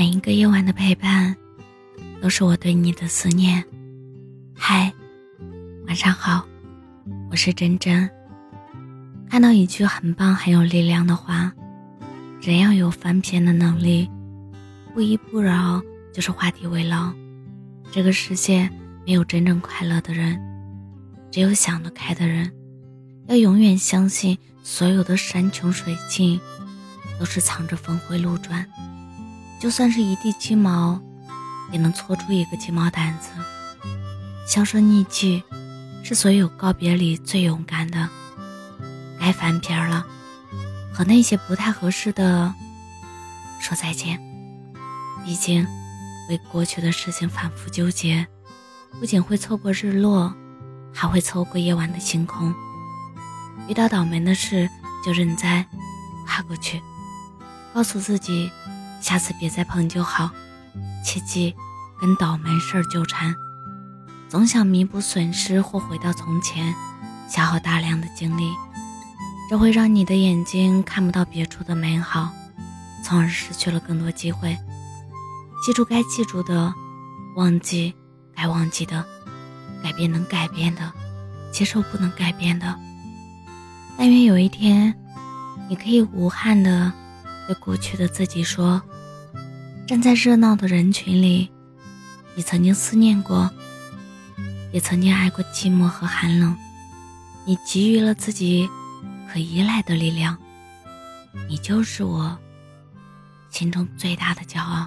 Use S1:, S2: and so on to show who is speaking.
S1: 每一个夜晚的陪伴，都是我对你的思念。嗨，晚上好，我是真真。看到一句很棒、很有力量的话：人要有翻篇的能力，不依不饶就是画地为牢。这个世界没有真正快乐的人，只有想得开的人。要永远相信，所有的山穷水尽，都是藏着峰回路转。就算是一地鸡毛，也能搓出一个鸡毛掸子。销声匿迹，是所有告别里最勇敢的。该翻篇了，和那些不太合适的说再见。毕竟，为过去的事情反复纠结，不仅会错过日落，还会错过夜晚的星空。遇到倒霉的事，就认栽，跨过去，告诉自己。下次别再碰就好，切记跟倒霉事儿纠缠。总想弥补损失或回到从前，消耗大量的精力，这会让你的眼睛看不到别处的美好，从而失去了更多机会。记住该记住的，忘记该忘记的，改变能改变的，接受不能改变的。但愿有一天，你可以无憾的。对过去的自己说：“站在热闹的人群里，你曾经思念过，也曾经爱过寂寞和寒冷。你给予了自己可依赖的力量，你就是我心中最大的骄傲。”